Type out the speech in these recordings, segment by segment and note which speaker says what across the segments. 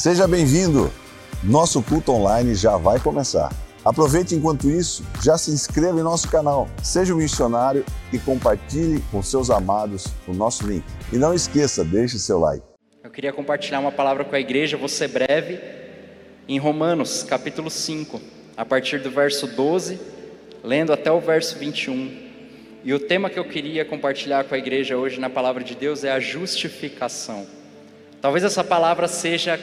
Speaker 1: Seja bem-vindo! Nosso culto online já vai começar. Aproveite enquanto isso, já se inscreva em nosso canal, seja um missionário e compartilhe com seus amados o nosso link. E não esqueça, deixe seu like.
Speaker 2: Eu queria compartilhar uma palavra com a igreja, vou ser breve, em Romanos, capítulo 5, a partir do verso 12, lendo até o verso 21. E o tema que eu queria compartilhar com a igreja hoje na palavra de Deus é a justificação. Talvez essa palavra seja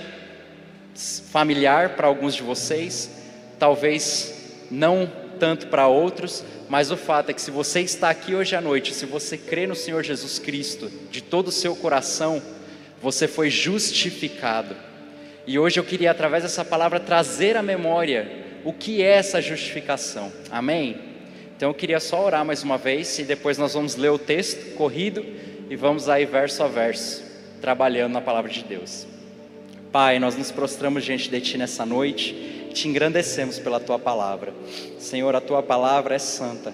Speaker 2: familiar para alguns de vocês, talvez não tanto para outros, mas o fato é que se você está aqui hoje à noite, se você crê no Senhor Jesus Cristo de todo o seu coração, você foi justificado. E hoje eu queria, através dessa palavra, trazer à memória o que é essa justificação. Amém? Então eu queria só orar mais uma vez e depois nós vamos ler o texto corrido e vamos aí verso a verso, trabalhando na palavra de Deus. Pai, nós nos prostramos diante de Ti nessa noite te engrandecemos pela tua palavra. Senhor, a tua palavra é santa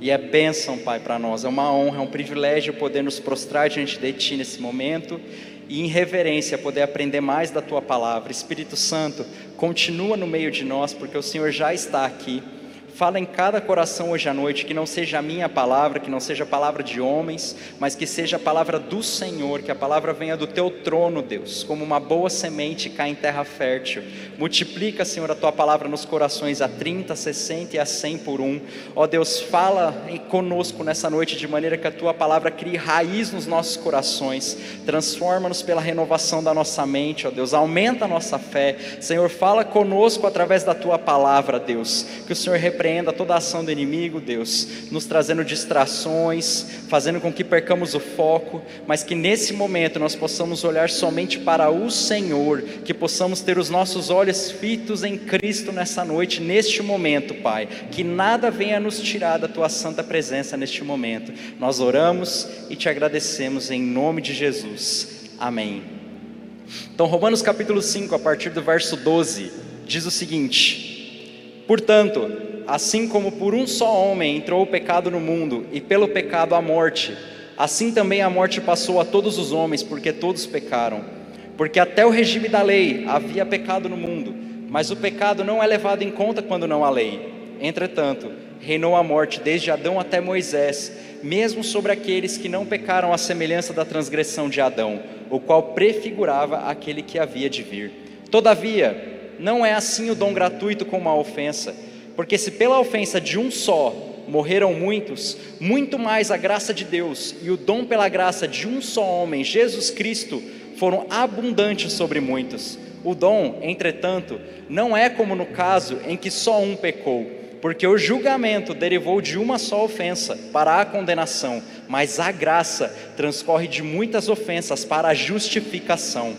Speaker 2: e é bênção, Pai, para nós. É uma honra, é um privilégio poder nos prostrar diante de ti nesse momento e em reverência poder aprender mais da tua palavra. Espírito Santo, continua no meio de nós, porque o Senhor já está aqui Fala em cada coração hoje à noite, que não seja a minha palavra, que não seja a palavra de homens, mas que seja a palavra do Senhor, que a palavra venha do teu trono, Deus, como uma boa semente cai em terra fértil. Multiplica, Senhor, a tua palavra nos corações a 30, 60 e a 100 por um. Ó Deus, fala conosco nessa noite de maneira que a tua palavra crie raiz nos nossos corações, transforma-nos pela renovação da nossa mente, ó Deus, aumenta a nossa fé. Senhor, fala conosco através da tua palavra, Deus, que o Senhor repreenda repreenda toda a ação do inimigo, Deus, nos trazendo distrações, fazendo com que percamos o foco, mas que nesse momento nós possamos olhar somente para o Senhor, que possamos ter os nossos olhos fitos em Cristo nessa noite, neste momento, Pai, que nada venha nos tirar da tua santa presença neste momento. Nós oramos e te agradecemos em nome de Jesus. Amém. Então, Romanos capítulo 5, a partir do verso 12, diz o seguinte: Portanto, assim como por um só homem entrou o pecado no mundo, e pelo pecado a morte, assim também a morte passou a todos os homens, porque todos pecaram. Porque até o regime da lei havia pecado no mundo, mas o pecado não é levado em conta quando não há lei. Entretanto, reinou a morte desde Adão até Moisés, mesmo sobre aqueles que não pecaram à semelhança da transgressão de Adão, o qual prefigurava aquele que havia de vir. Todavia, não é assim o dom gratuito como a ofensa. Porque se pela ofensa de um só morreram muitos, muito mais a graça de Deus e o dom pela graça de um só homem, Jesus Cristo, foram abundantes sobre muitos. O dom, entretanto, não é como no caso em que só um pecou, porque o julgamento derivou de uma só ofensa para a condenação, mas a graça transcorre de muitas ofensas para a justificação.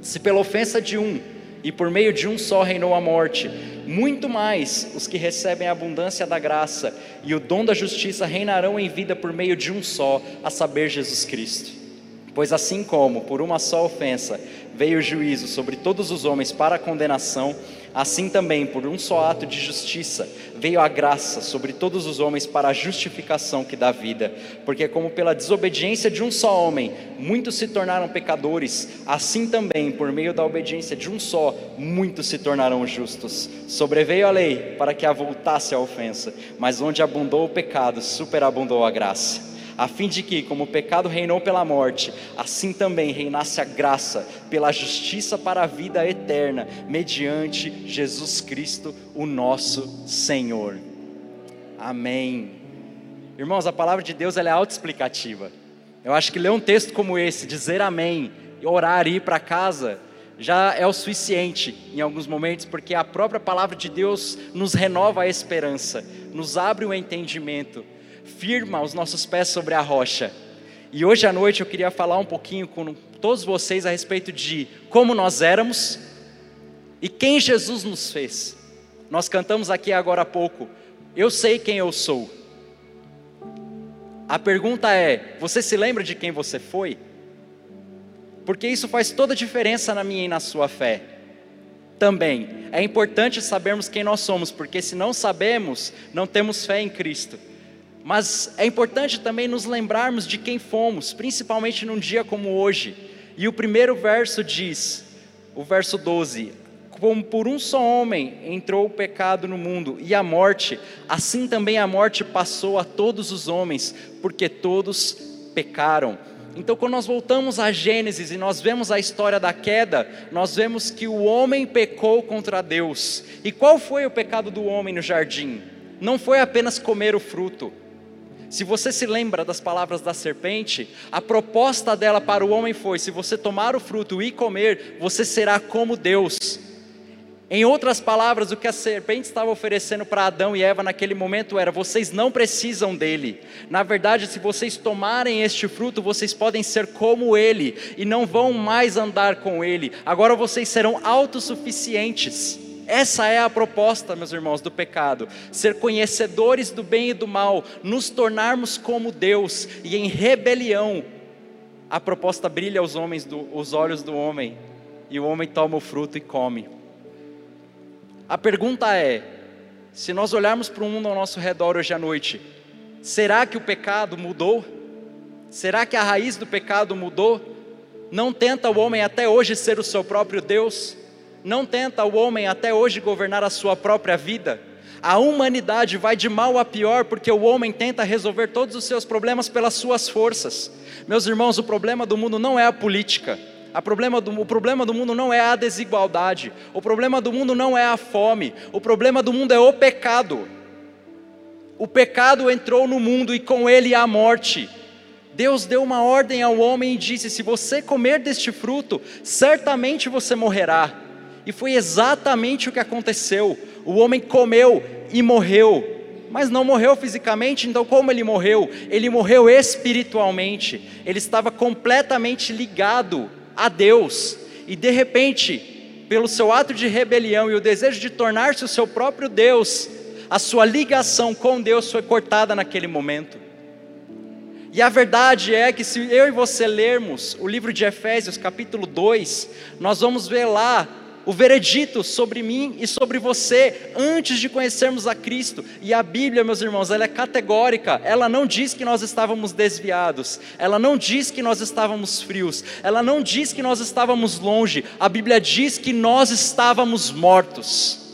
Speaker 2: Se pela ofensa de um e por meio de um só reinou a morte, muito mais os que recebem a abundância da graça e o dom da justiça reinarão em vida por meio de um só, a saber, Jesus Cristo. Pois assim como por uma só ofensa veio o juízo sobre todos os homens para a condenação, Assim também, por um só ato de justiça, veio a graça sobre todos os homens para a justificação que dá vida. Porque, como pela desobediência de um só homem, muitos se tornaram pecadores, assim também, por meio da obediência de um só, muitos se tornarão justos. Sobreveio a lei para que avultasse a ofensa, mas onde abundou o pecado, superabundou a graça a fim de que, como o pecado reinou pela morte, assim também reinasse a graça pela justiça para a vida eterna, mediante Jesus Cristo, o nosso Senhor. Amém. Irmãos, a palavra de Deus ela é autoexplicativa. Eu acho que ler um texto como esse, dizer amém, orar e ir para casa, já é o suficiente em alguns momentos, porque a própria palavra de Deus nos renova a esperança, nos abre o entendimento firma os nossos pés sobre a rocha. E hoje à noite eu queria falar um pouquinho com todos vocês a respeito de como nós éramos e quem Jesus nos fez. Nós cantamos aqui agora há pouco, eu sei quem eu sou. A pergunta é: você se lembra de quem você foi? Porque isso faz toda a diferença na minha e na sua fé. Também é importante sabermos quem nós somos, porque se não sabemos, não temos fé em Cristo. Mas é importante também nos lembrarmos de quem fomos, principalmente num dia como hoje. E o primeiro verso diz: o verso 12: Como por um só homem entrou o pecado no mundo e a morte, assim também a morte passou a todos os homens, porque todos pecaram. Então, quando nós voltamos a Gênesis e nós vemos a história da queda, nós vemos que o homem pecou contra Deus. E qual foi o pecado do homem no jardim? Não foi apenas comer o fruto. Se você se lembra das palavras da serpente, a proposta dela para o homem foi: se você tomar o fruto e comer, você será como Deus. Em outras palavras, o que a serpente estava oferecendo para Adão e Eva naquele momento era: vocês não precisam dele. Na verdade, se vocês tomarem este fruto, vocês podem ser como ele e não vão mais andar com ele. Agora vocês serão autossuficientes. Essa é a proposta, meus irmãos, do pecado: ser conhecedores do bem e do mal, nos tornarmos como Deus e em rebelião. A proposta brilha aos homens, do, os olhos do homem, e o homem toma o fruto e come. A pergunta é: se nós olharmos para o mundo ao nosso redor hoje à noite, será que o pecado mudou? Será que a raiz do pecado mudou? Não tenta o homem até hoje ser o seu próprio Deus? Não tenta o homem até hoje governar a sua própria vida? A humanidade vai de mal a pior porque o homem tenta resolver todos os seus problemas pelas suas forças. Meus irmãos, o problema do mundo não é a política, Problema do, o problema do mundo não é a desigualdade, o problema do mundo não é a fome, o problema do mundo é o pecado. O pecado entrou no mundo e com ele a morte. Deus deu uma ordem ao homem e disse: Se você comer deste fruto, certamente você morrerá. E foi exatamente o que aconteceu. O homem comeu e morreu mas não morreu fisicamente, então como ele morreu? Ele morreu espiritualmente, ele estava completamente ligado a Deus, e de repente, pelo seu ato de rebelião e o desejo de tornar-se o seu próprio Deus, a sua ligação com Deus foi cortada naquele momento. E a verdade é que se eu e você lermos o livro de Efésios, capítulo 2, nós vamos ver lá o veredito sobre mim e sobre você antes de conhecermos a Cristo. E a Bíblia, meus irmãos, ela é categórica. Ela não diz que nós estávamos desviados. Ela não diz que nós estávamos frios. Ela não diz que nós estávamos longe. A Bíblia diz que nós estávamos mortos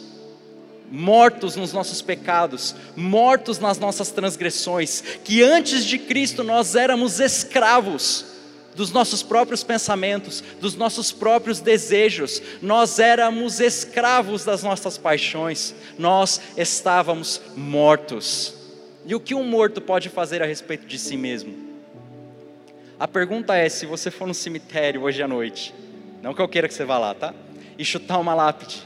Speaker 2: mortos nos nossos pecados, mortos nas nossas transgressões, que antes de Cristo nós éramos escravos dos nossos próprios pensamentos, dos nossos próprios desejos, nós éramos escravos das nossas paixões, nós estávamos mortos. E o que um morto pode fazer a respeito de si mesmo? A pergunta é: se você for no cemitério hoje à noite, não que eu queira que você vá lá, tá? E chutar uma lápide,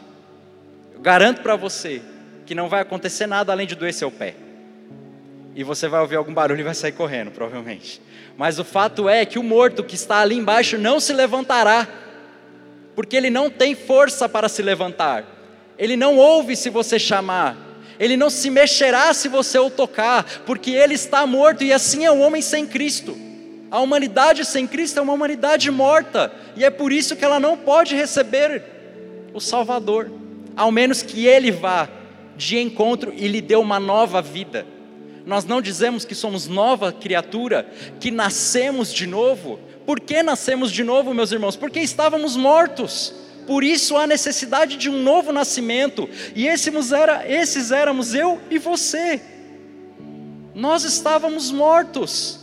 Speaker 2: eu garanto para você que não vai acontecer nada além de doer seu pé. E você vai ouvir algum barulho e vai sair correndo, provavelmente. Mas o fato é que o morto que está ali embaixo não se levantará, porque ele não tem força para se levantar. Ele não ouve se você chamar. Ele não se mexerá se você o tocar, porque ele está morto e assim é o homem sem Cristo. A humanidade sem Cristo é uma humanidade morta, e é por isso que ela não pode receber o Salvador, ao menos que ele vá de encontro e lhe dê uma nova vida nós não dizemos que somos nova criatura, que nascemos de novo. Por que nascemos de novo, meus irmãos? Porque estávamos mortos. Por isso há necessidade de um novo nascimento. E esses, era, esses éramos eu e você. Nós estávamos mortos.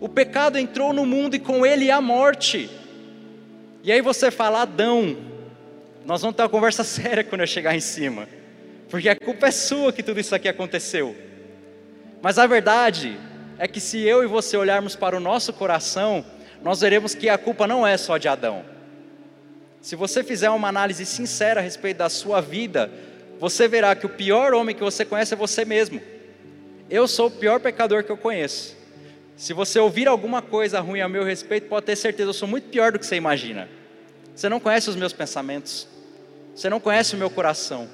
Speaker 2: O pecado entrou no mundo e com ele a morte. E aí você fala, Adão, nós vamos ter uma conversa séria quando eu chegar em cima. Porque a culpa é sua que tudo isso aqui aconteceu. Mas a verdade é que se eu e você olharmos para o nosso coração, nós veremos que a culpa não é só de Adão. Se você fizer uma análise sincera a respeito da sua vida, você verá que o pior homem que você conhece é você mesmo. Eu sou o pior pecador que eu conheço. Se você ouvir alguma coisa ruim a meu respeito, pode ter certeza, eu sou muito pior do que você imagina. Você não conhece os meus pensamentos, você não conhece o meu coração.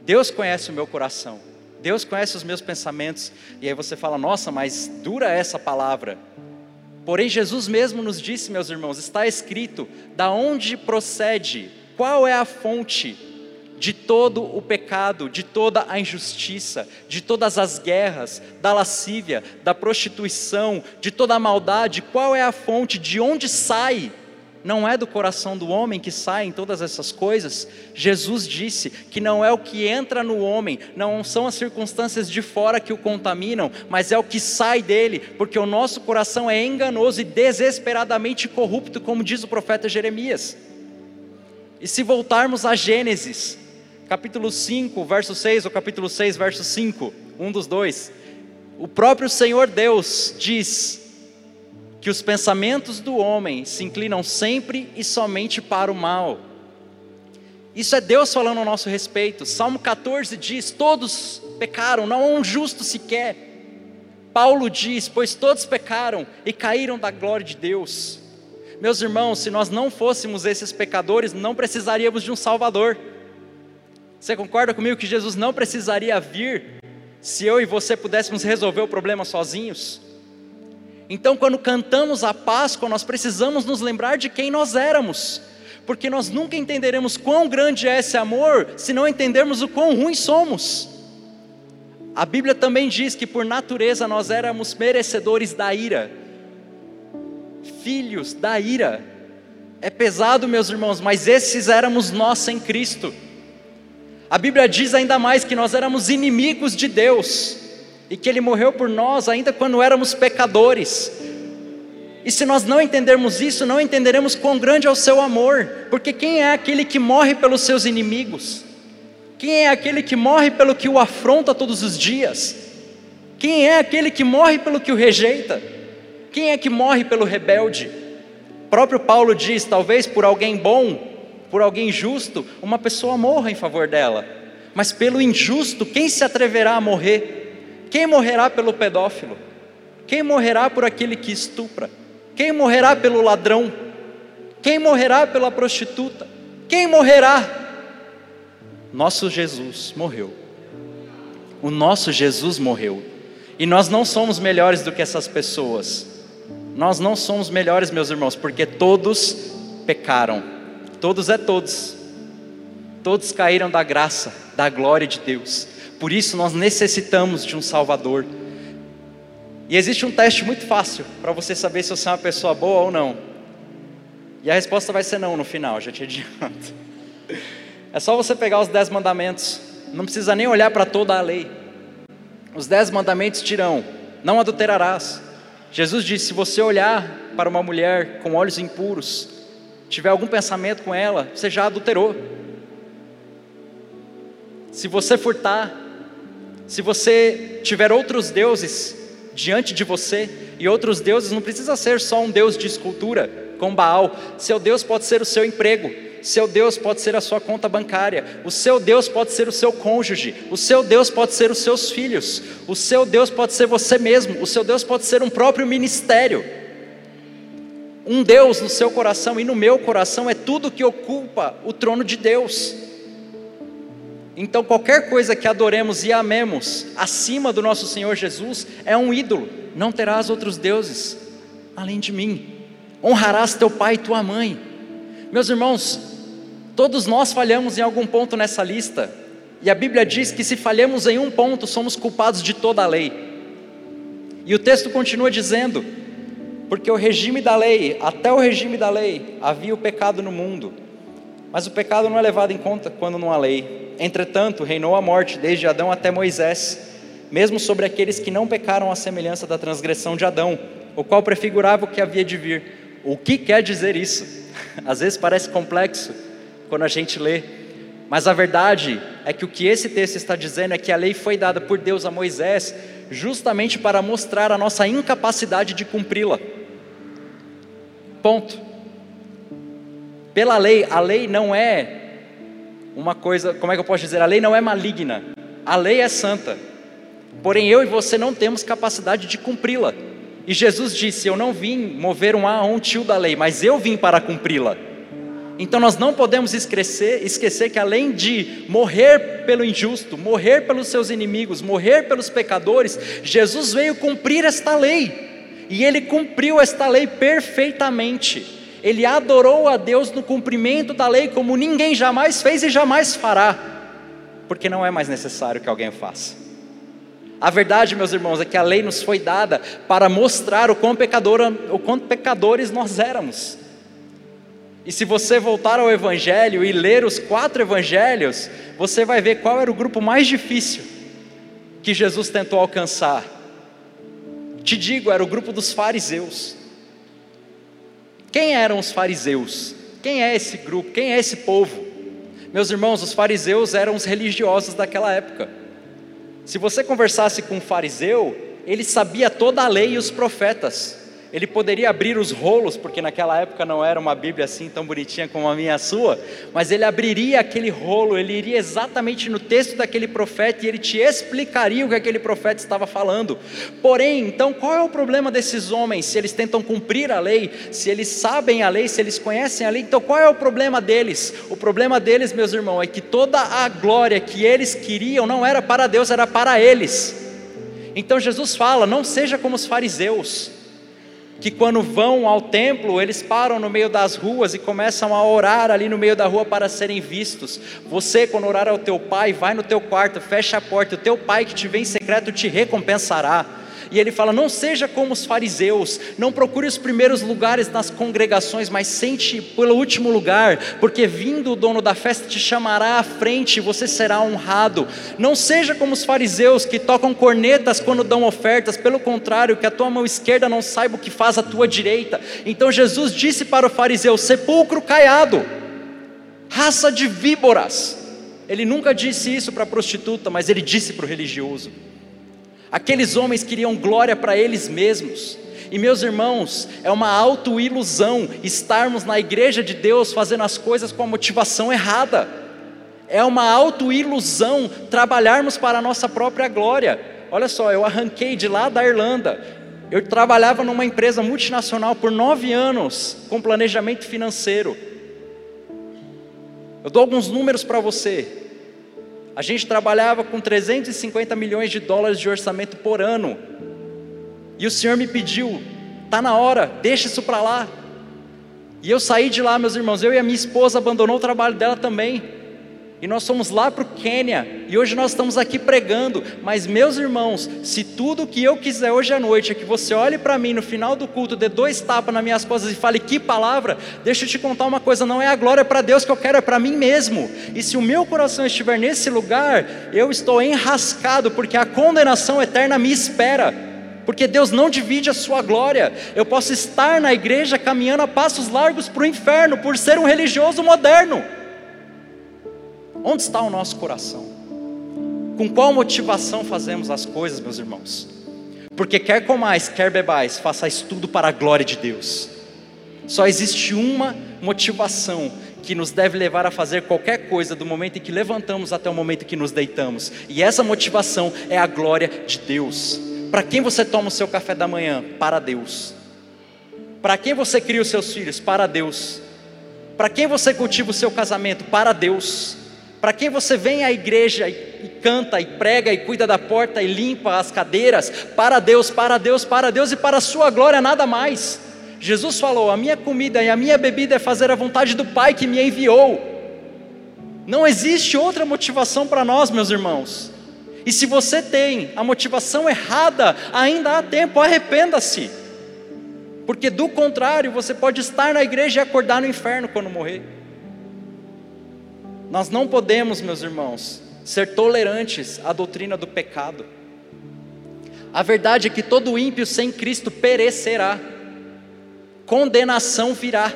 Speaker 2: Deus conhece o meu coração. Deus conhece os meus pensamentos, e aí você fala, nossa, mas dura essa palavra. Porém, Jesus mesmo nos disse, meus irmãos, está escrito, da onde procede, qual é a fonte de todo o pecado, de toda a injustiça, de todas as guerras, da lascívia, da prostituição, de toda a maldade, qual é a fonte, de onde sai? Não é do coração do homem que saem todas essas coisas. Jesus disse que não é o que entra no homem, não são as circunstâncias de fora que o contaminam, mas é o que sai dele, porque o nosso coração é enganoso e desesperadamente corrupto, como diz o profeta Jeremias. E se voltarmos a Gênesis, capítulo 5, verso 6, ou capítulo 6, verso 5, um dos dois, o próprio Senhor Deus diz que os pensamentos do homem se inclinam sempre e somente para o mal. Isso é Deus falando ao nosso respeito. Salmo 14 diz: Todos pecaram, não há um justo sequer. Paulo diz: Pois todos pecaram e caíram da glória de Deus. Meus irmãos, se nós não fôssemos esses pecadores, não precisaríamos de um Salvador. Você concorda comigo que Jesus não precisaria vir se eu e você pudéssemos resolver o problema sozinhos? Então, quando cantamos a Páscoa, nós precisamos nos lembrar de quem nós éramos, porque nós nunca entenderemos quão grande é esse amor se não entendermos o quão ruins somos. A Bíblia também diz que por natureza nós éramos merecedores da ira, filhos da ira. É pesado, meus irmãos, mas esses éramos nós sem Cristo. A Bíblia diz ainda mais que nós éramos inimigos de Deus e que Ele morreu por nós ainda quando éramos pecadores. E se nós não entendermos isso, não entenderemos quão grande é o seu amor, porque quem é aquele que morre pelos seus inimigos? Quem é aquele que morre pelo que o afronta todos os dias? Quem é aquele que morre pelo que o rejeita? Quem é que morre pelo rebelde? O próprio Paulo diz: talvez por alguém bom, por alguém justo, uma pessoa morra em favor dela, mas pelo injusto, quem se atreverá a morrer? Quem morrerá pelo pedófilo? Quem morrerá por aquele que estupra? Quem morrerá pelo ladrão? Quem morrerá pela prostituta? Quem morrerá? Nosso Jesus morreu. O nosso Jesus morreu. E nós não somos melhores do que essas pessoas. Nós não somos melhores, meus irmãos, porque todos pecaram. Todos é todos. Todos caíram da graça, da glória de Deus. Por isso nós necessitamos de um Salvador. E existe um teste muito fácil para você saber se você é uma pessoa boa ou não. E a resposta vai ser não no final, já te adianto. É só você pegar os dez mandamentos, não precisa nem olhar para toda a lei. Os dez mandamentos dirão: não adulterarás. Jesus disse: se você olhar para uma mulher com olhos impuros, tiver algum pensamento com ela, você já adulterou. Se você furtar, se você tiver outros deuses diante de você, e outros deuses não precisa ser só um deus de escultura, com Baal, seu Deus pode ser o seu emprego, seu Deus pode ser a sua conta bancária, o seu Deus pode ser o seu cônjuge, o seu Deus pode ser os seus filhos, o seu Deus pode ser você mesmo, o seu Deus pode ser um próprio ministério. Um Deus no seu coração e no meu coração é tudo que ocupa o trono de Deus. Então, qualquer coisa que adoremos e amemos acima do nosso Senhor Jesus é um ídolo. Não terás outros deuses além de mim. Honrarás teu pai e tua mãe. Meus irmãos, todos nós falhamos em algum ponto nessa lista. E a Bíblia diz que se falhamos em um ponto, somos culpados de toda a lei. E o texto continua dizendo: porque o regime da lei, até o regime da lei, havia o pecado no mundo. Mas o pecado não é levado em conta quando não há lei. Entretanto, reinou a morte desde Adão até Moisés, mesmo sobre aqueles que não pecaram à semelhança da transgressão de Adão, o qual prefigurava o que havia de vir. O que quer dizer isso? Às vezes parece complexo quando a gente lê, mas a verdade é que o que esse texto está dizendo é que a lei foi dada por Deus a Moisés justamente para mostrar a nossa incapacidade de cumpri-la. Ponto. Pela lei, a lei não é uma coisa, como é que eu posso dizer? A lei não é maligna, a lei é santa. Porém, eu e você não temos capacidade de cumpri-la. E Jesus disse: Eu não vim mover um A um tio da lei, mas eu vim para cumpri-la. Então nós não podemos esquecer, esquecer que além de morrer pelo injusto, morrer pelos seus inimigos, morrer pelos pecadores, Jesus veio cumprir esta lei. E ele cumpriu esta lei perfeitamente ele adorou a Deus no cumprimento da lei como ninguém jamais fez e jamais fará, porque não é mais necessário que alguém faça. A verdade, meus irmãos, é que a lei nos foi dada para mostrar o quão, pecador, o quanto pecadores nós éramos. E se você voltar ao Evangelho e ler os quatro Evangelhos, você vai ver qual era o grupo mais difícil que Jesus tentou alcançar. Te digo, era o grupo dos fariseus. Quem eram os fariseus? Quem é esse grupo? Quem é esse povo? Meus irmãos, os fariseus eram os religiosos daquela época. Se você conversasse com um fariseu, ele sabia toda a lei e os profetas. Ele poderia abrir os rolos, porque naquela época não era uma Bíblia assim tão bonitinha como a minha a sua, mas ele abriria aquele rolo, ele iria exatamente no texto daquele profeta e ele te explicaria o que aquele profeta estava falando. Porém, então, qual é o problema desses homens? Se eles tentam cumprir a lei, se eles sabem a lei, se eles conhecem a lei, então qual é o problema deles? O problema deles, meus irmãos, é que toda a glória que eles queriam não era para Deus, era para eles. Então Jesus fala: não seja como os fariseus que quando vão ao templo, eles param no meio das ruas e começam a orar ali no meio da rua para serem vistos. Você, quando orar ao teu pai, vai no teu quarto, fecha a porta, o teu pai que te vê em secreto te recompensará. E ele fala: não seja como os fariseus, não procure os primeiros lugares nas congregações, mas sente pelo último lugar, porque vindo o dono da festa te chamará à frente você será honrado. Não seja como os fariseus que tocam cornetas quando dão ofertas, pelo contrário, que a tua mão esquerda não saiba o que faz a tua direita. Então Jesus disse para o fariseu: sepulcro caiado, raça de víboras. Ele nunca disse isso para a prostituta, mas ele disse para o religioso. Aqueles homens queriam glória para eles mesmos. E meus irmãos, é uma autoilusão estarmos na igreja de Deus fazendo as coisas com a motivação errada. É uma autoilusão trabalharmos para a nossa própria glória. Olha só, eu arranquei de lá da Irlanda. Eu trabalhava numa empresa multinacional por nove anos com planejamento financeiro. Eu dou alguns números para você. A gente trabalhava com 350 milhões de dólares de orçamento por ano. E o Senhor me pediu, tá na hora, deixa isso para lá. E eu saí de lá, meus irmãos, eu e a minha esposa abandonou o trabalho dela também. E nós fomos lá para o Quênia, e hoje nós estamos aqui pregando. Mas, meus irmãos, se tudo que eu quiser hoje à noite é que você olhe para mim no final do culto, dê dois tapas nas minhas costas e fale que palavra, deixa eu te contar uma coisa: não é a glória para Deus que eu quero, é para mim mesmo. E se o meu coração estiver nesse lugar, eu estou enrascado, porque a condenação eterna me espera porque Deus não divide a sua glória. Eu posso estar na igreja caminhando a passos largos para o inferno por ser um religioso moderno. Onde está o nosso coração? Com qual motivação fazemos as coisas, meus irmãos? Porque quer comais, quer bebais, façais tudo para a glória de Deus. Só existe uma motivação que nos deve levar a fazer qualquer coisa do momento em que levantamos até o momento em que nos deitamos. E essa motivação é a glória de Deus. Para quem você toma o seu café da manhã? Para Deus. Para quem você cria os seus filhos? Para Deus. Para quem você cultiva o seu casamento? Para Deus. Para quem você vem à igreja e, canta e prega e cuida da porta e limpa as cadeiras, para Deus, para Deus, para Deus e para a sua glória nada mais. Jesus falou: "A minha comida e a minha bebida é fazer a vontade do Pai que me enviou". Não existe outra motivação para nós, meus irmãos. E se você tem a motivação errada, ainda há tempo, arrependa-se. Porque do contrário, você pode estar na igreja e acordar no inferno quando morrer. Nós não podemos, meus irmãos, ser tolerantes à doutrina do pecado. A verdade é que todo ímpio sem Cristo perecerá, condenação virá.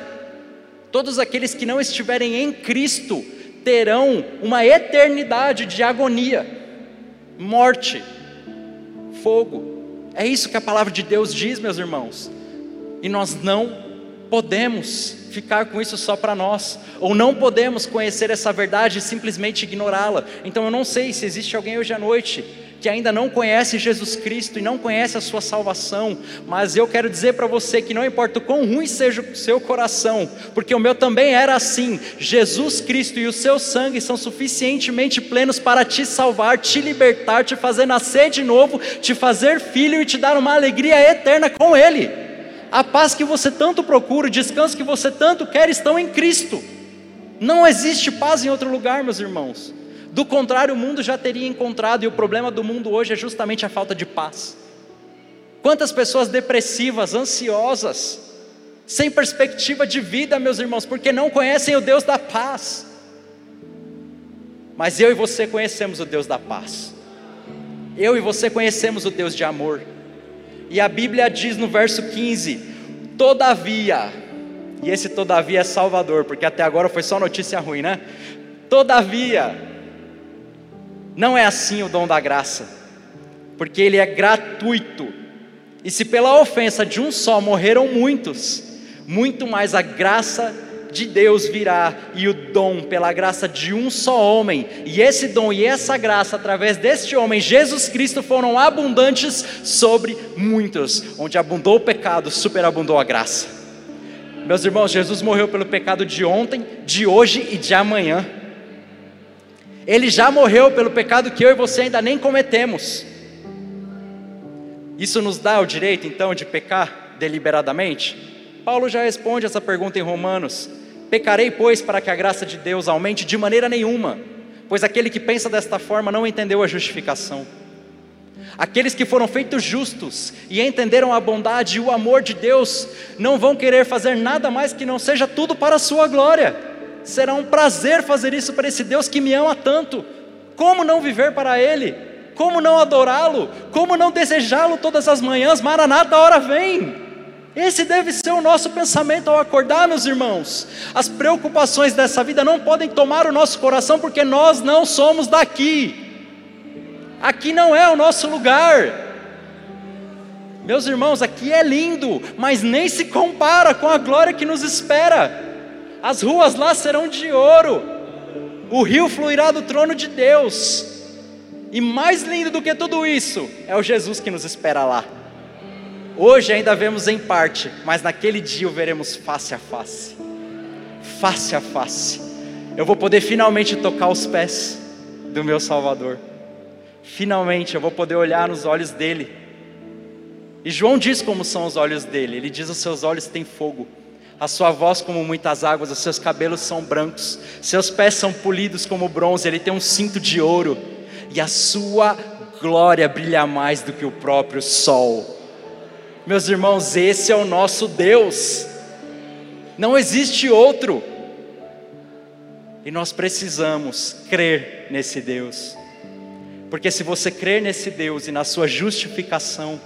Speaker 2: Todos aqueles que não estiverem em Cristo terão uma eternidade de agonia, morte, fogo. É isso que a palavra de Deus diz, meus irmãos. E nós não podemos ficar com isso só para nós, ou não podemos conhecer essa verdade e simplesmente ignorá-la. Então eu não sei se existe alguém hoje à noite que ainda não conhece Jesus Cristo e não conhece a sua salvação, mas eu quero dizer para você que não importa o quão ruim seja o seu coração, porque o meu também era assim. Jesus Cristo e o seu sangue são suficientemente plenos para te salvar, te libertar, te fazer nascer de novo, te fazer filho e te dar uma alegria eterna com Ele. A paz que você tanto procura, o descanso que você tanto quer estão em Cristo. Não existe paz em outro lugar, meus irmãos. Do contrário, o mundo já teria encontrado, e o problema do mundo hoje é justamente a falta de paz. Quantas pessoas depressivas, ansiosas, sem perspectiva de vida, meus irmãos, porque não conhecem o Deus da paz. Mas eu e você conhecemos o Deus da paz. Eu e você conhecemos o Deus de amor. E a Bíblia diz no verso 15: Todavia, e esse todavia é salvador, porque até agora foi só notícia ruim, né? Todavia, não é assim o dom da graça, porque ele é gratuito. E se pela ofensa de um só morreram muitos, muito mais a graça de Deus virá e o dom pela graça de um só homem, e esse dom e essa graça através deste homem, Jesus Cristo, foram abundantes sobre muitos, onde abundou o pecado, superabundou a graça. Meus irmãos, Jesus morreu pelo pecado de ontem, de hoje e de amanhã. Ele já morreu pelo pecado que eu e você ainda nem cometemos. Isso nos dá o direito então de pecar deliberadamente? Paulo já responde essa pergunta em Romanos. Pecarei, pois, para que a graça de Deus aumente de maneira nenhuma, pois aquele que pensa desta forma não entendeu a justificação. Aqueles que foram feitos justos e entenderam a bondade e o amor de Deus, não vão querer fazer nada mais que não seja tudo para a sua glória. Será um prazer fazer isso para esse Deus que me ama tanto. Como não viver para Ele? Como não adorá-lo? Como não desejá-lo todas as manhãs? Maranata, a hora vem. Esse deve ser o nosso pensamento ao acordar, meus irmãos. As preocupações dessa vida não podem tomar o nosso coração, porque nós não somos daqui. Aqui não é o nosso lugar. Meus irmãos, aqui é lindo, mas nem se compara com a glória que nos espera. As ruas lá serão de ouro, o rio fluirá do trono de Deus. E mais lindo do que tudo isso é o Jesus que nos espera lá. Hoje ainda vemos em parte, mas naquele dia o veremos face a face. Face a face. Eu vou poder finalmente tocar os pés do meu Salvador. Finalmente eu vou poder olhar nos olhos dele. E João diz como são os olhos dele. Ele diz: os seus olhos têm fogo, a sua voz como muitas águas, os seus cabelos são brancos, seus pés são polidos como bronze. Ele tem um cinto de ouro e a sua glória brilha mais do que o próprio sol. Meus irmãos, esse é o nosso Deus, não existe outro, e nós precisamos crer nesse Deus, porque se você crer nesse Deus e na sua justificação,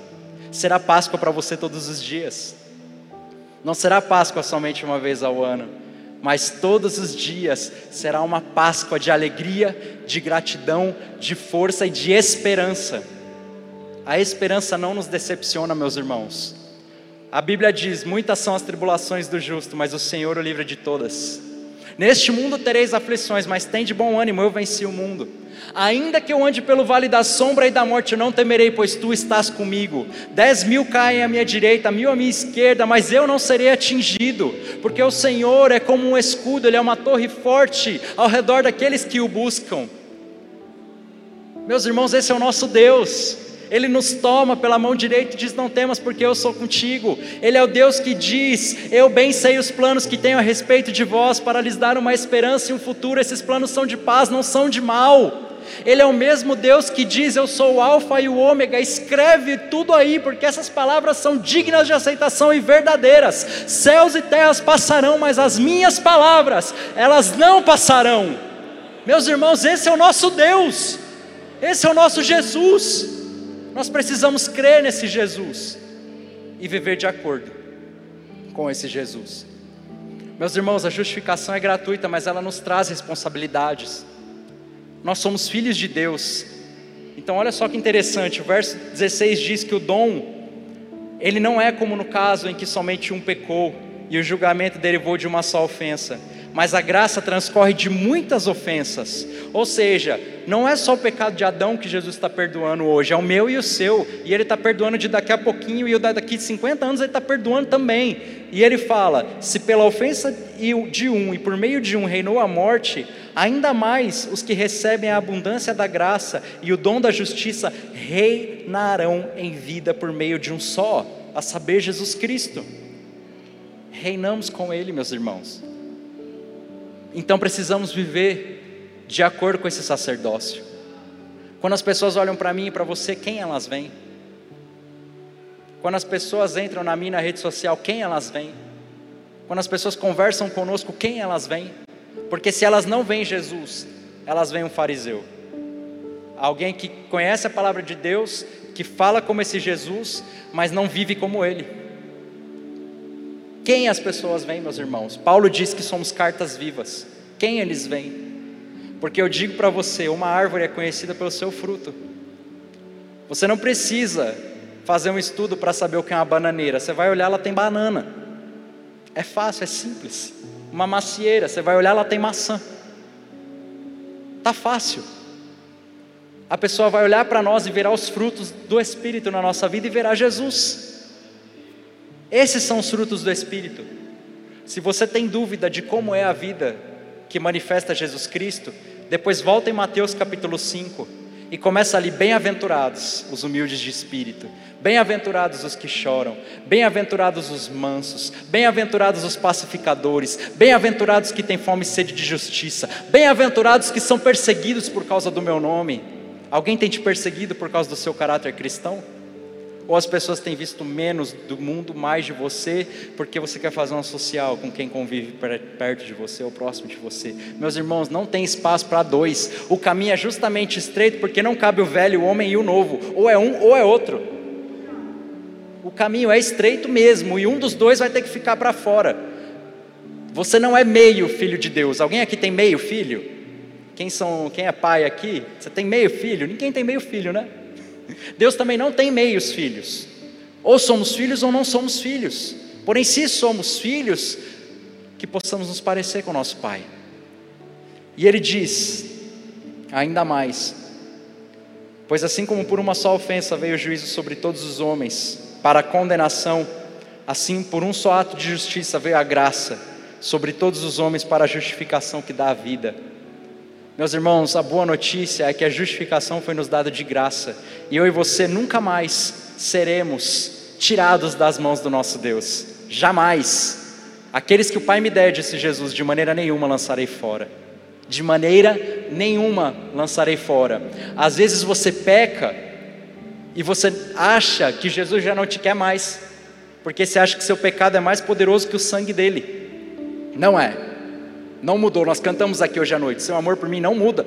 Speaker 2: será Páscoa para você todos os dias, não será Páscoa somente uma vez ao ano, mas todos os dias será uma Páscoa de alegria, de gratidão, de força e de esperança. A esperança não nos decepciona, meus irmãos. A Bíblia diz: Muitas são as tribulações do justo, mas o Senhor o livra de todas. Neste mundo tereis aflições, mas tem de bom ânimo, eu venci o mundo. Ainda que eu ande pelo vale da sombra e da morte, eu não temerei, pois tu estás comigo. Dez mil caem à minha direita, mil à minha esquerda, mas eu não serei atingido, porque o Senhor é como um escudo, Ele é uma torre forte ao redor daqueles que o buscam. Meus irmãos, esse é o nosso Deus. Ele nos toma pela mão direita e diz: Não temas, porque eu sou contigo. Ele é o Deus que diz: Eu bem sei os planos que tenho a respeito de vós, para lhes dar uma esperança e um futuro. Esses planos são de paz, não são de mal. Ele é o mesmo Deus que diz: Eu sou o Alfa e o Ômega. Escreve tudo aí, porque essas palavras são dignas de aceitação e verdadeiras. Céus e terras passarão, mas as minhas palavras, elas não passarão. Meus irmãos, esse é o nosso Deus, esse é o nosso Jesus. Nós precisamos crer nesse Jesus e viver de acordo com esse Jesus. Meus irmãos, a justificação é gratuita, mas ela nos traz responsabilidades. Nós somos filhos de Deus. Então, olha só que interessante, o verso 16 diz que o dom, ele não é como no caso em que somente um pecou e o julgamento derivou de uma só ofensa mas a graça transcorre de muitas ofensas. Ou seja, não é só o pecado de Adão que Jesus está perdoando hoje, é o meu e o seu, e Ele está perdoando de daqui a pouquinho, e o daqui de 50 anos Ele está perdoando também. E Ele fala: se pela ofensa de um e por meio de um reinou a morte, ainda mais os que recebem a abundância da graça e o dom da justiça reinarão em vida por meio de um só, a saber, Jesus Cristo. Reinamos com Ele, meus irmãos. Então precisamos viver de acordo com esse sacerdócio. Quando as pessoas olham para mim e para você, quem elas veem? Quando as pessoas entram na minha rede social, quem elas veem? Quando as pessoas conversam conosco, quem elas veem? Porque se elas não veem Jesus, elas veem um fariseu. Alguém que conhece a palavra de Deus, que fala como esse Jesus, mas não vive como ele. Quem as pessoas veem, meus irmãos? Paulo diz que somos cartas vivas. Quem eles veem? Porque eu digo para você: uma árvore é conhecida pelo seu fruto. Você não precisa fazer um estudo para saber o que é uma bananeira. Você vai olhar, ela tem banana. É fácil, é simples. Uma macieira, você vai olhar, ela tem maçã. Tá fácil. A pessoa vai olhar para nós e verá os frutos do Espírito na nossa vida e verá Jesus. Esses são os frutos do Espírito. Se você tem dúvida de como é a vida que manifesta Jesus Cristo, depois volta em Mateus capítulo 5 e começa ali: bem-aventurados os humildes de espírito, bem-aventurados os que choram, bem-aventurados os mansos, bem-aventurados os pacificadores, bem-aventurados que têm fome e sede de justiça, bem-aventurados que são perseguidos por causa do meu nome. Alguém tem te perseguido por causa do seu caráter cristão? Ou as pessoas têm visto menos do mundo, mais de você, porque você quer fazer uma social com quem convive perto de você ou próximo de você? Meus irmãos, não tem espaço para dois. O caminho é justamente estreito porque não cabe o velho, o homem e o novo. Ou é um ou é outro. O caminho é estreito mesmo e um dos dois vai ter que ficar para fora. Você não é meio filho de Deus. Alguém aqui tem meio filho? Quem, são, quem é pai aqui? Você tem meio filho? Ninguém tem meio filho, né? Deus também não tem meios filhos. Ou somos filhos ou não somos filhos. Porém, se somos filhos, que possamos nos parecer com nosso Pai. E ele diz, ainda mais: Pois assim como por uma só ofensa veio o juízo sobre todos os homens, para condenação, assim por um só ato de justiça veio a graça sobre todos os homens para a justificação que dá a vida. Meus irmãos, a boa notícia é que a justificação foi nos dada de graça, e eu e você nunca mais seremos tirados das mãos do nosso Deus, jamais. Aqueles que o Pai me der, disse Jesus, de maneira nenhuma lançarei fora, de maneira nenhuma lançarei fora. Às vezes você peca e você acha que Jesus já não te quer mais, porque você acha que seu pecado é mais poderoso que o sangue dele, não é. Não mudou. Nós cantamos aqui hoje à noite. Seu amor por mim não muda.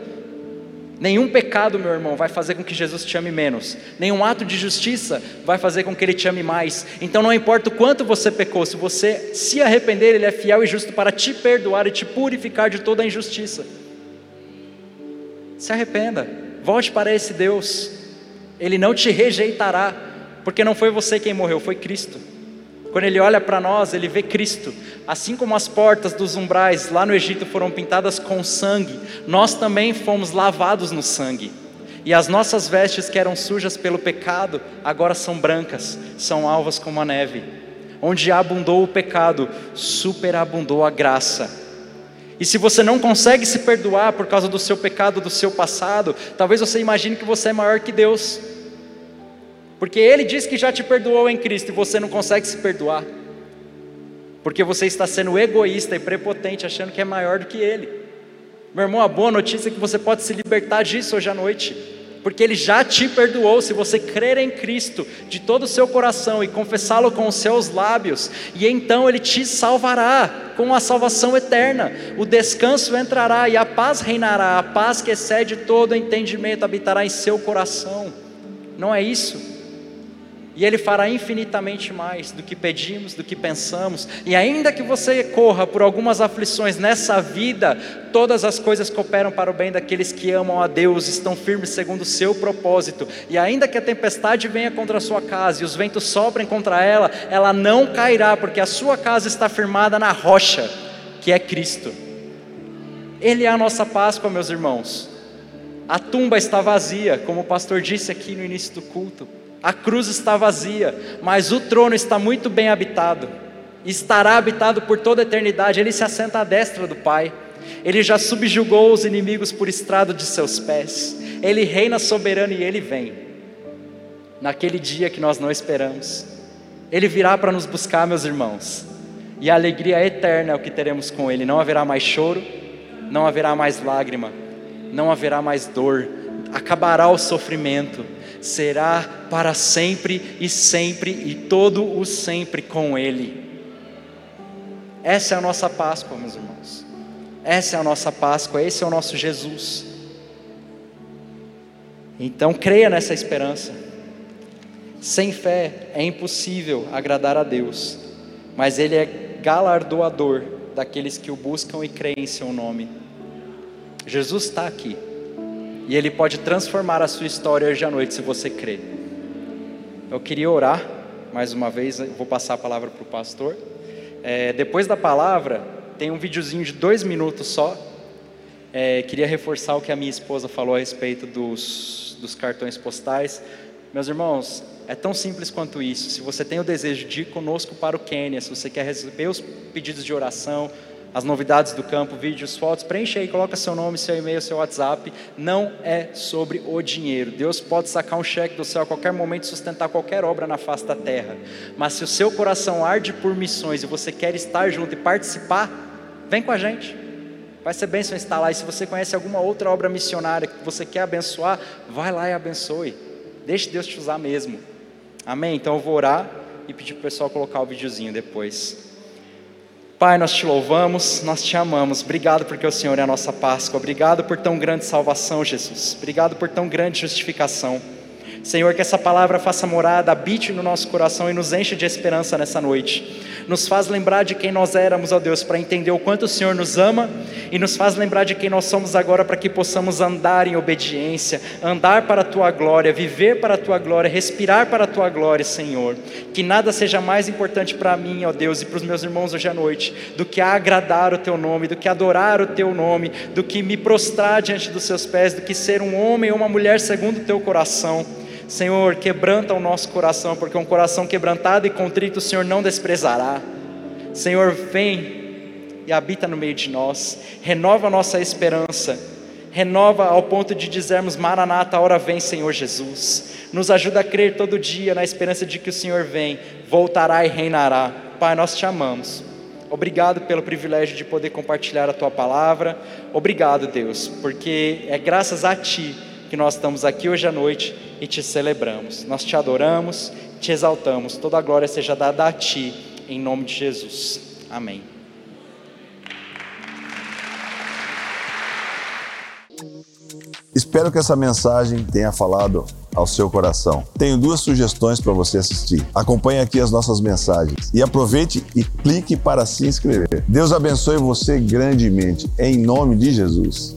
Speaker 2: Nenhum pecado, meu irmão, vai fazer com que Jesus te ame menos. Nenhum ato de justiça vai fazer com que Ele te ame mais. Então não importa o quanto você pecou, se você se arrepender, Ele é fiel e justo para te perdoar e te purificar de toda a injustiça. Se arrependa, volte para esse Deus. Ele não te rejeitará, porque não foi você quem morreu, foi Cristo. Quando ele olha para nós, ele vê Cristo. Assim como as portas dos umbrais lá no Egito foram pintadas com sangue, nós também fomos lavados no sangue. E as nossas vestes que eram sujas pelo pecado, agora são brancas, são alvas como a neve. Onde abundou o pecado, superabundou a graça. E se você não consegue se perdoar por causa do seu pecado, do seu passado, talvez você imagine que você é maior que Deus. Porque Ele diz que já te perdoou em Cristo e você não consegue se perdoar. Porque você está sendo egoísta e prepotente, achando que é maior do que Ele. Meu irmão, a boa notícia é que você pode se libertar disso hoje à noite. Porque Ele já te perdoou, se você crer em Cristo de todo o seu coração e confessá-lo com os seus lábios, e então Ele te salvará com a salvação eterna. O descanso entrará e a paz reinará, a paz que excede todo entendimento habitará em seu coração. Não é isso? E Ele fará infinitamente mais do que pedimos, do que pensamos. E ainda que você corra por algumas aflições nessa vida, todas as coisas cooperam para o bem daqueles que amam a Deus, estão firmes segundo o seu propósito. E ainda que a tempestade venha contra a sua casa e os ventos sobrem contra ela, ela não cairá, porque a sua casa está firmada na rocha, que é Cristo. Ele é a nossa Páscoa, meus irmãos. A tumba está vazia, como o pastor disse aqui no início do culto. A cruz está vazia, mas o trono está muito bem habitado. Estará habitado por toda a eternidade. Ele se assenta à destra do Pai. Ele já subjugou os inimigos por estrado de seus pés. Ele reina soberano e ele vem. Naquele dia que nós não esperamos. Ele virá para nos buscar, meus irmãos. E a alegria eterna é o que teremos com ele. Não haverá mais choro, não haverá mais lágrima, não haverá mais dor. Acabará o sofrimento será para sempre e sempre e todo o sempre com Ele. Essa é a nossa Páscoa, meus irmãos. Essa é a nossa Páscoa, esse é o nosso Jesus. Então creia nessa esperança. Sem fé é impossível agradar a Deus, mas Ele é galardoador daqueles que o buscam e creem em Seu nome. Jesus está aqui e Ele pode transformar a sua história hoje à noite se você crer. Eu queria orar mais uma vez, vou passar a palavra para o pastor. É, depois da palavra, tem um videozinho de dois minutos só. É, queria reforçar o que a minha esposa falou a respeito dos, dos cartões postais. Meus irmãos, é tão simples quanto isso. Se você tem o desejo de ir conosco para o Quênia, se você quer receber os pedidos de oração, as novidades do campo, vídeos, fotos, preenche aí, coloca seu nome, seu e-mail, seu WhatsApp. Não é sobre o dinheiro. Deus pode sacar um cheque do céu a qualquer momento e sustentar qualquer obra na face da terra. Mas se o seu coração arde por missões e você quer estar junto e participar, vem com a gente. Vai ser bênção estar lá. E se você conhece alguma outra obra missionária que você quer abençoar, vai lá e abençoe. Deixe Deus te usar mesmo. Amém? Então eu vou orar e pedir para o pessoal colocar o videozinho depois. Pai, nós te louvamos, nós te amamos. Obrigado porque o Senhor é a nossa Páscoa. Obrigado por tão grande salvação, Jesus. Obrigado por tão grande justificação. Senhor, que essa palavra faça morada, habite no nosso coração e nos enche de esperança nessa noite nos faz lembrar de quem nós éramos, ó Deus, para entender o quanto o Senhor nos ama e nos faz lembrar de quem nós somos agora para que possamos andar em obediência, andar para a tua glória, viver para a tua glória, respirar para a tua glória, Senhor. Que nada seja mais importante para mim, ó Deus, e para os meus irmãos hoje à noite, do que agradar o teu nome, do que adorar o teu nome, do que me prostrar diante dos seus pés, do que ser um homem ou uma mulher segundo o teu coração. Senhor, quebranta o nosso coração, porque um coração quebrantado e contrito o Senhor não desprezará. Senhor, vem e habita no meio de nós, renova a nossa esperança, renova ao ponto de dizermos: Maranata, a hora vem, Senhor Jesus. Nos ajuda a crer todo dia na esperança de que o Senhor vem, voltará e reinará. Pai, nós te amamos. Obrigado pelo privilégio de poder compartilhar a tua palavra. Obrigado, Deus, porque é graças a ti que nós estamos aqui hoje à noite e te celebramos. Nós te adoramos, te exaltamos. Toda a glória seja dada a ti, em nome de Jesus. Amém.
Speaker 1: Espero que essa mensagem tenha falado ao seu coração. Tenho duas sugestões para você assistir. Acompanhe aqui as nossas mensagens e aproveite e clique para se inscrever. Deus abençoe você grandemente, em nome de Jesus.